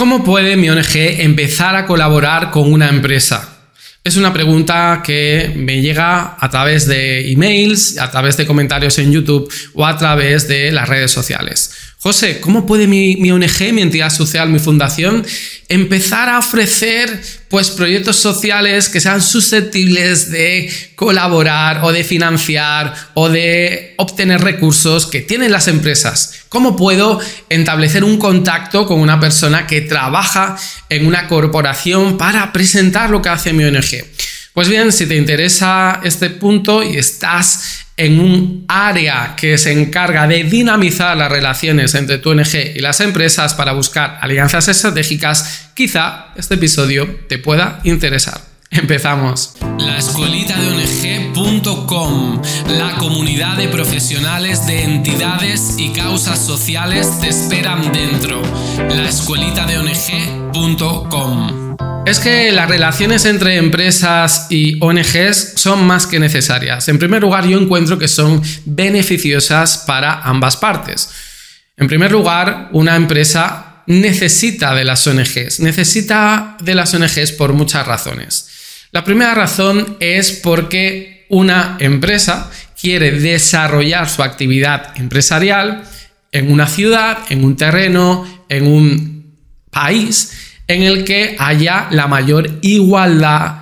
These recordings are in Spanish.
¿Cómo puede mi ONG empezar a colaborar con una empresa? Es una pregunta que me llega a través de emails, a través de comentarios en YouTube o a través de las redes sociales. José, ¿cómo puede mi, ONG, mi entidad social, mi fundación, empezar a ofrecer pues, proyectos sociales que sean susceptibles de colaborar o de financiar o de obtener recursos que tienen las empresas? ¿Cómo puedo establecer un contacto con una persona que trabaja en una corporación para presentar lo que hace mi ONG? Pues bien, si te interesa este punto y estás en un área que se encarga de dinamizar las relaciones entre tu ONG y las empresas para buscar alianzas estratégicas, quizá este episodio te pueda interesar. Empezamos. La escuelita de ONG.com, la comunidad de profesionales de entidades y causas sociales te esperan dentro. La escuelita de ONG.com. Es que las relaciones entre empresas y ONGs son más que necesarias. En primer lugar, yo encuentro que son beneficiosas para ambas partes. En primer lugar, una empresa necesita de las ONGs, necesita de las ONGs por muchas razones. La primera razón es porque una empresa quiere desarrollar su actividad empresarial en una ciudad, en un terreno, en un país en el que haya la mayor igualdad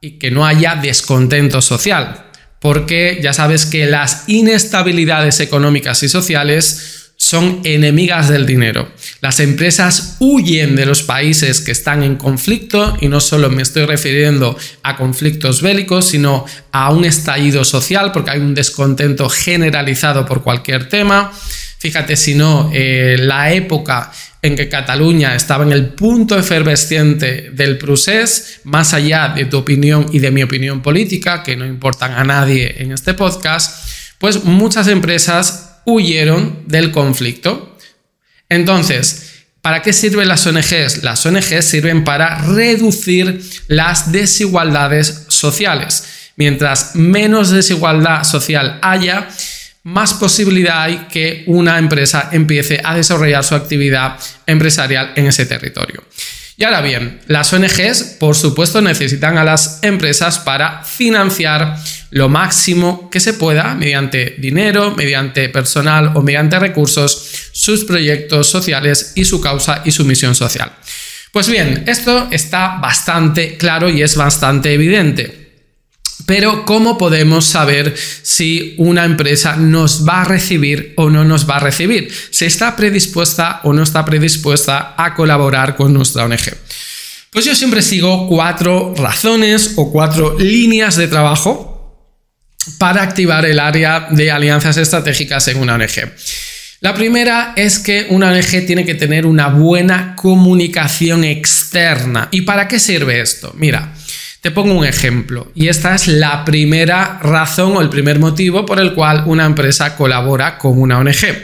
y que no haya descontento social. Porque ya sabes que las inestabilidades económicas y sociales son enemigas del dinero. Las empresas huyen de los países que están en conflicto y no solo me estoy refiriendo a conflictos bélicos, sino a un estallido social porque hay un descontento generalizado por cualquier tema. Fíjate si no, eh, la época en que Cataluña estaba en el punto efervesciente del procés, más allá de tu opinión y de mi opinión política, que no importan a nadie en este podcast, pues muchas empresas huyeron del conflicto. Entonces, ¿para qué sirven las ONGs? Las ONGs sirven para reducir las desigualdades sociales. Mientras menos desigualdad social haya, más posibilidad hay que una empresa empiece a desarrollar su actividad empresarial en ese territorio. Y ahora bien, las ONGs, por supuesto, necesitan a las empresas para financiar lo máximo que se pueda mediante dinero, mediante personal o mediante recursos, sus proyectos sociales y su causa y su misión social. Pues bien, esto está bastante claro y es bastante evidente. Pero ¿cómo podemos saber si una empresa nos va a recibir o no nos va a recibir? Si está predispuesta o no está predispuesta a colaborar con nuestra ONG. Pues yo siempre sigo cuatro razones o cuatro líneas de trabajo para activar el área de alianzas estratégicas en una ONG. La primera es que una ONG tiene que tener una buena comunicación externa. ¿Y para qué sirve esto? Mira, te pongo un ejemplo y esta es la primera razón o el primer motivo por el cual una empresa colabora con una ONG.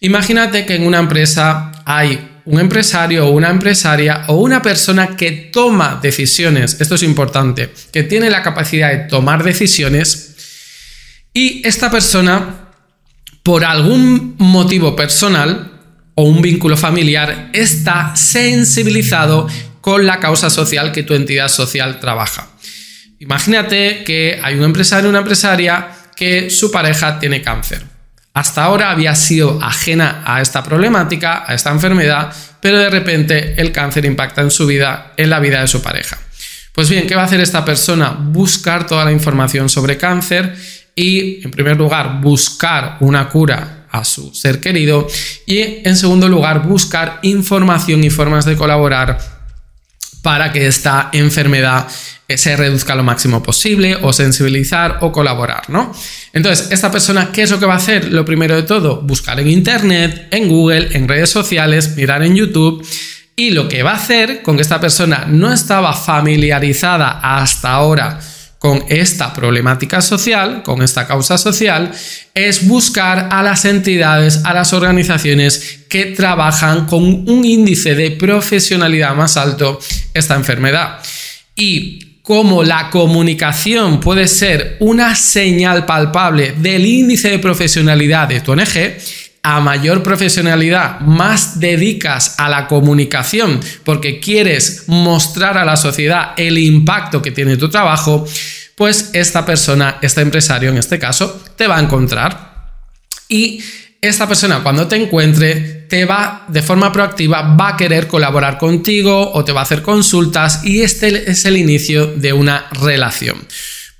Imagínate que en una empresa hay un empresario o una empresaria o una persona que toma decisiones, esto es importante, que tiene la capacidad de tomar decisiones y esta persona, por algún motivo personal o un vínculo familiar, está sensibilizado con la causa social que tu entidad social trabaja. Imagínate que hay un empresario o una empresaria que su pareja tiene cáncer. Hasta ahora había sido ajena a esta problemática, a esta enfermedad, pero de repente el cáncer impacta en su vida, en la vida de su pareja. Pues bien, ¿qué va a hacer esta persona? Buscar toda la información sobre cáncer y, en primer lugar, buscar una cura a su ser querido y, en segundo lugar, buscar información y formas de colaborar para que esta enfermedad eh, se reduzca lo máximo posible o sensibilizar o colaborar, ¿no? Entonces, esta persona, ¿qué es lo que va a hacer? Lo primero de todo, buscar en Internet, en Google, en redes sociales, mirar en YouTube. Y lo que va a hacer con que esta persona no estaba familiarizada hasta ahora con esta problemática social, con esta causa social, es buscar a las entidades, a las organizaciones que trabajan con un índice de profesionalidad más alto esta enfermedad. Y como la comunicación puede ser una señal palpable del índice de profesionalidad de tu ONG, a mayor profesionalidad, más dedicas a la comunicación porque quieres mostrar a la sociedad el impacto que tiene tu trabajo, pues esta persona, este empresario en este caso, te va a encontrar. Y esta persona cuando te encuentre te va de forma proactiva, va a querer colaborar contigo o te va a hacer consultas y este es el inicio de una relación.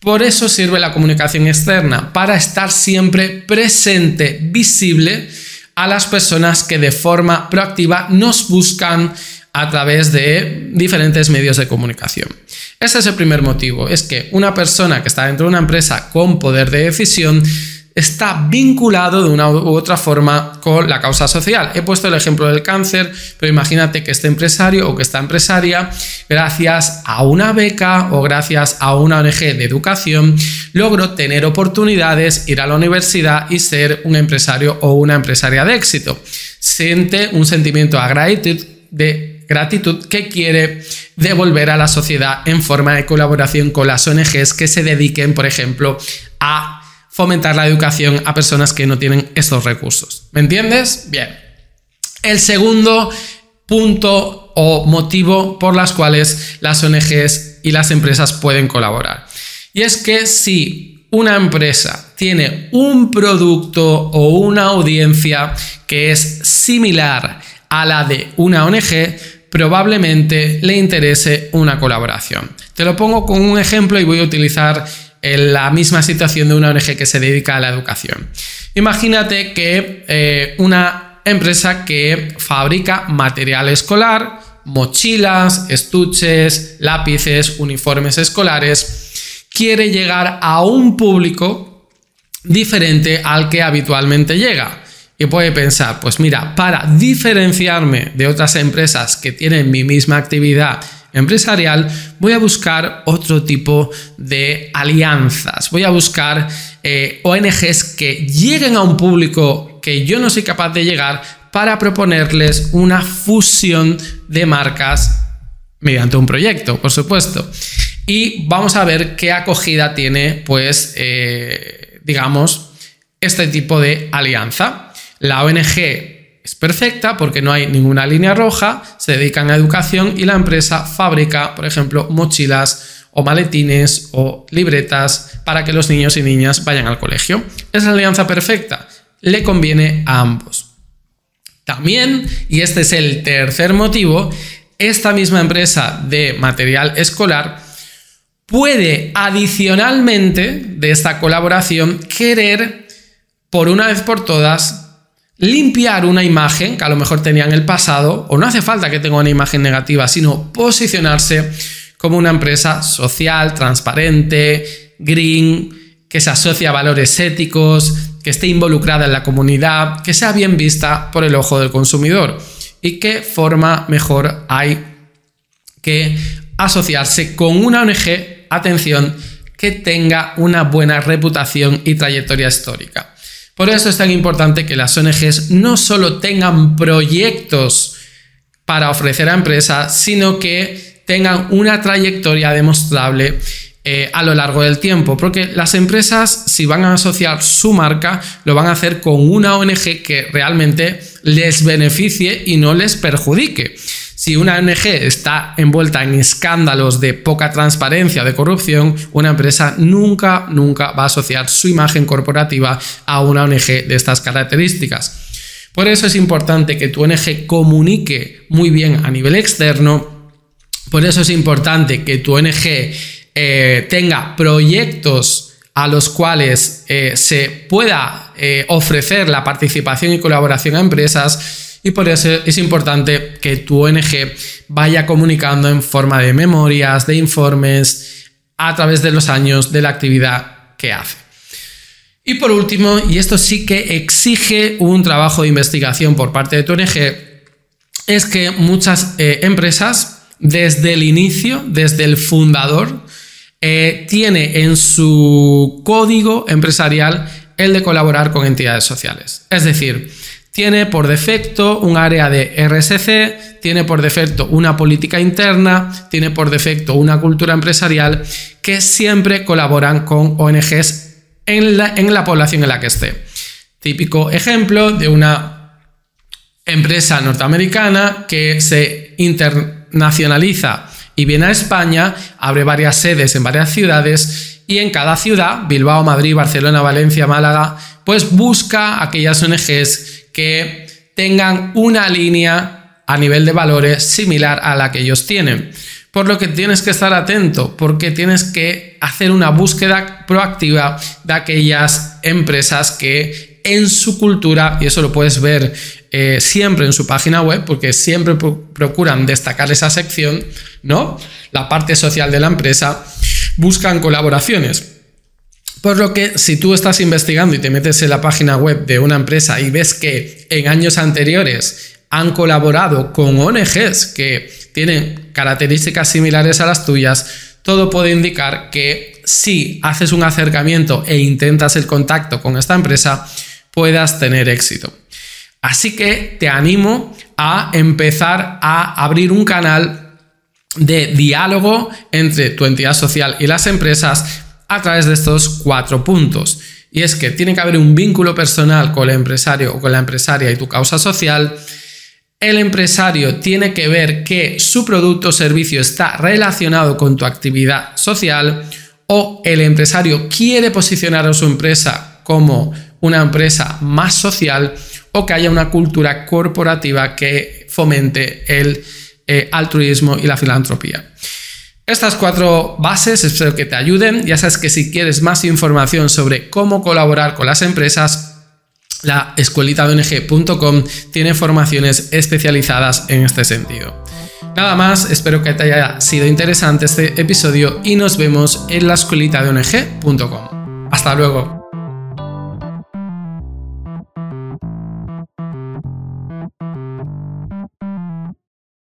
Por eso sirve la comunicación externa, para estar siempre presente, visible a las personas que de forma proactiva nos buscan a través de diferentes medios de comunicación. Ese es el primer motivo, es que una persona que está dentro de una empresa con poder de decisión está vinculado de una u otra forma con la causa social. He puesto el ejemplo del cáncer, pero imagínate que este empresario o que esta empresaria, gracias a una beca o gracias a una ONG de educación, logró tener oportunidades, ir a la universidad y ser un empresario o una empresaria de éxito. Siente un sentimiento de gratitud que quiere devolver a la sociedad en forma de colaboración con las ONGs que se dediquen, por ejemplo, a fomentar la educación a personas que no tienen estos recursos. ¿Me entiendes? Bien. El segundo punto o motivo por las cuales las ONGs y las empresas pueden colaborar. Y es que si una empresa tiene un producto o una audiencia que es similar a la de una ONG, probablemente le interese una colaboración. Te lo pongo con un ejemplo y voy a utilizar en la misma situación de una ONG que se dedica a la educación. Imagínate que eh, una empresa que fabrica material escolar, mochilas, estuches, lápices, uniformes escolares, quiere llegar a un público diferente al que habitualmente llega. Y puede pensar, pues mira, para diferenciarme de otras empresas que tienen mi misma actividad empresarial, voy a buscar otro tipo de alianzas. Voy a buscar eh, ONGs que lleguen a un público que yo no soy capaz de llegar para proponerles una fusión de marcas mediante un proyecto, por supuesto. Y vamos a ver qué acogida tiene, pues, eh, digamos, este tipo de alianza. La ONG es perfecta porque no hay ninguna línea roja, se dedican a educación y la empresa fabrica, por ejemplo, mochilas o maletines o libretas para que los niños y niñas vayan al colegio. Es la alianza perfecta, le conviene a ambos. También, y este es el tercer motivo, esta misma empresa de material escolar puede adicionalmente de esta colaboración querer por una vez por todas limpiar una imagen que a lo mejor tenía en el pasado, o no hace falta que tenga una imagen negativa, sino posicionarse como una empresa social, transparente, green, que se asocia a valores éticos, que esté involucrada en la comunidad, que sea bien vista por el ojo del consumidor. ¿Y qué forma mejor hay que asociarse con una ONG, atención, que tenga una buena reputación y trayectoria histórica? Por eso es tan importante que las ONGs no solo tengan proyectos para ofrecer a empresas, sino que tengan una trayectoria demostrable eh, a lo largo del tiempo, porque las empresas, si van a asociar su marca, lo van a hacer con una ONG que realmente les beneficie y no les perjudique. Si una ONG está envuelta en escándalos de poca transparencia, de corrupción, una empresa nunca, nunca va a asociar su imagen corporativa a una ONG de estas características. Por eso es importante que tu ONG comunique muy bien a nivel externo. Por eso es importante que tu ONG eh, tenga proyectos a los cuales eh, se pueda eh, ofrecer la participación y colaboración a empresas y por eso es importante que tu ONG vaya comunicando en forma de memorias, de informes, a través de los años de la actividad que hace. Y por último, y esto sí que exige un trabajo de investigación por parte de tu ONG, es que muchas eh, empresas, desde el inicio, desde el fundador, eh, tiene en su código empresarial el de colaborar con entidades sociales. Es decir, tiene por defecto un área de RSC, tiene por defecto una política interna, tiene por defecto una cultura empresarial que siempre colaboran con ONGs en la, en la población en la que esté. Típico ejemplo de una empresa norteamericana que se internacionaliza y viene a España, abre varias sedes en varias ciudades y en cada ciudad, Bilbao, Madrid, Barcelona, Valencia, Málaga, pues busca aquellas ONGs que tengan una línea a nivel de valores similar a la que ellos tienen. Por lo que tienes que estar atento, porque tienes que hacer una búsqueda proactiva de aquellas empresas que en su cultura, y eso lo puedes ver eh, siempre en su página web, porque siempre procuran destacar esa sección, ¿no? La parte social de la empresa, buscan colaboraciones. Por lo que si tú estás investigando y te metes en la página web de una empresa y ves que en años anteriores han colaborado con ONGs que tienen características similares a las tuyas, todo puede indicar que si haces un acercamiento e intentas el contacto con esta empresa, puedas tener éxito. Así que te animo a empezar a abrir un canal de diálogo entre tu entidad social y las empresas a través de estos cuatro puntos. Y es que tiene que haber un vínculo personal con el empresario o con la empresaria y tu causa social. El empresario tiene que ver que su producto o servicio está relacionado con tu actividad social o el empresario quiere posicionar a su empresa como una empresa más social o que haya una cultura corporativa que fomente el eh, altruismo y la filantropía. Estas cuatro bases espero que te ayuden. Ya sabes que si quieres más información sobre cómo colaborar con las empresas, la escuelita tiene formaciones especializadas en este sentido. Nada más, espero que te haya sido interesante este episodio y nos vemos en la escuelita Hasta luego.